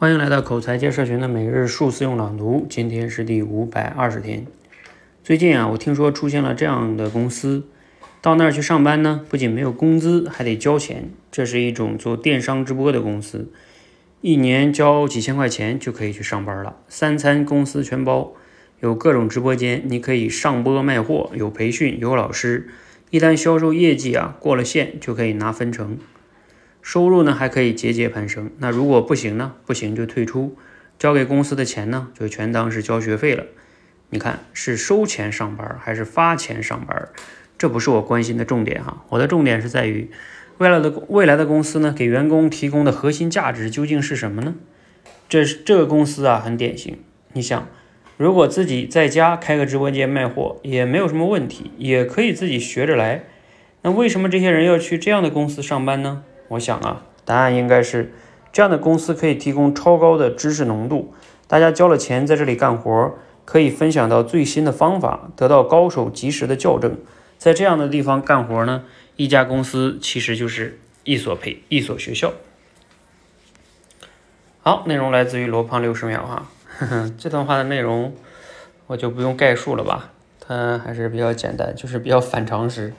欢迎来到口才接社群的每日数字用朗读，今天是第五百二十天。最近啊，我听说出现了这样的公司，到那儿去上班呢，不仅没有工资，还得交钱。这是一种做电商直播的公司，一年交几千块钱就可以去上班了，三餐公司全包，有各种直播间，你可以上播卖货，有培训，有老师，一旦销售业绩啊过了线，就可以拿分成。收入呢还可以节节攀升，那如果不行呢？不行就退出，交给公司的钱呢就全当是交学费了。你看是收钱上班还是发钱上班？这不是我关心的重点哈，我的重点是在于未来的未来的公司呢给员工提供的核心价值究竟是什么呢？这是这个公司啊很典型，你想如果自己在家开个直播间卖货也没有什么问题，也可以自己学着来，那为什么这些人要去这样的公司上班呢？我想啊，答案应该是这样的公司可以提供超高的知识浓度，大家交了钱在这里干活，可以分享到最新的方法，得到高手及时的校正。在这样的地方干活呢，一家公司其实就是一所培一所学校。好，内容来自于罗胖六十秒哈，这段话的内容我就不用概述了吧，它还是比较简单，就是比较反常识，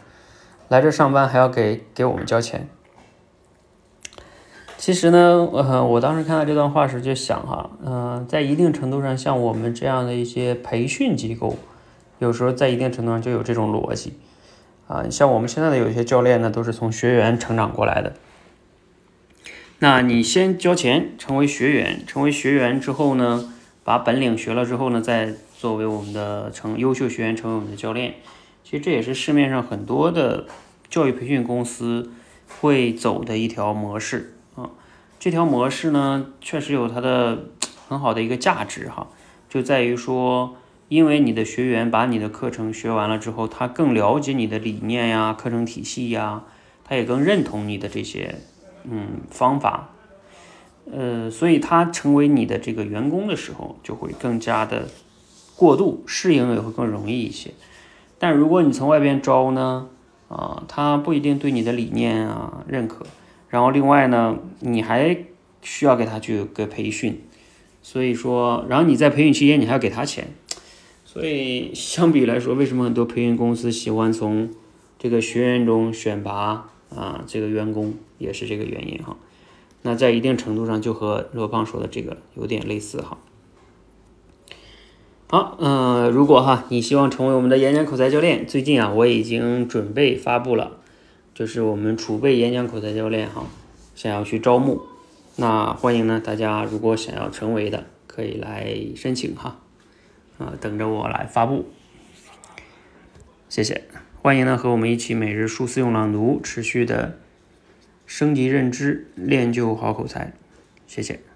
来这上班还要给给我们交钱。其实呢，呃，我当时看到这段话时就想哈，嗯，在一定程度上，像我们这样的一些培训机构，有时候在一定程度上就有这种逻辑，啊，像我们现在的有些教练呢，都是从学员成长过来的。那你先交钱成为学员，成为学员之后呢，把本领学了之后呢，再作为我们的成优秀学员，成为我们的教练。其实这也是市面上很多的教育培训公司会走的一条模式。这条模式呢，确实有它的很好的一个价值哈，就在于说，因为你的学员把你的课程学完了之后，他更了解你的理念呀、课程体系呀，他也更认同你的这些嗯方法，呃，所以他成为你的这个员工的时候，就会更加的过度适应，也会更容易一些。但如果你从外边招呢，啊，他不一定对你的理念啊认可。然后另外呢，你还需要给他去给培训，所以说，然后你在培训期间你还要给他钱，所以相比来说，为什么很多培训公司喜欢从这个学员中选拔啊这个员工，也是这个原因哈。那在一定程度上就和罗胖说的这个有点类似哈。好，嗯，如果哈你希望成为我们的演讲口才教练，最近啊我已经准备发布了。就是我们储备演讲口才教练哈，想要去招募，那欢迎呢大家如果想要成为的，可以来申请哈，啊等着我来发布，谢谢，欢迎呢和我们一起每日数字用朗读，持续的升级认知，练就好口才，谢谢。